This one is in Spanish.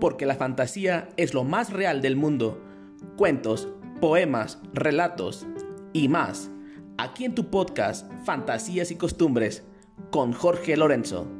porque la fantasía es lo más real del mundo. Cuentos, poemas, relatos y más. Aquí en tu podcast Fantasías y Costumbres con Jorge Lorenzo.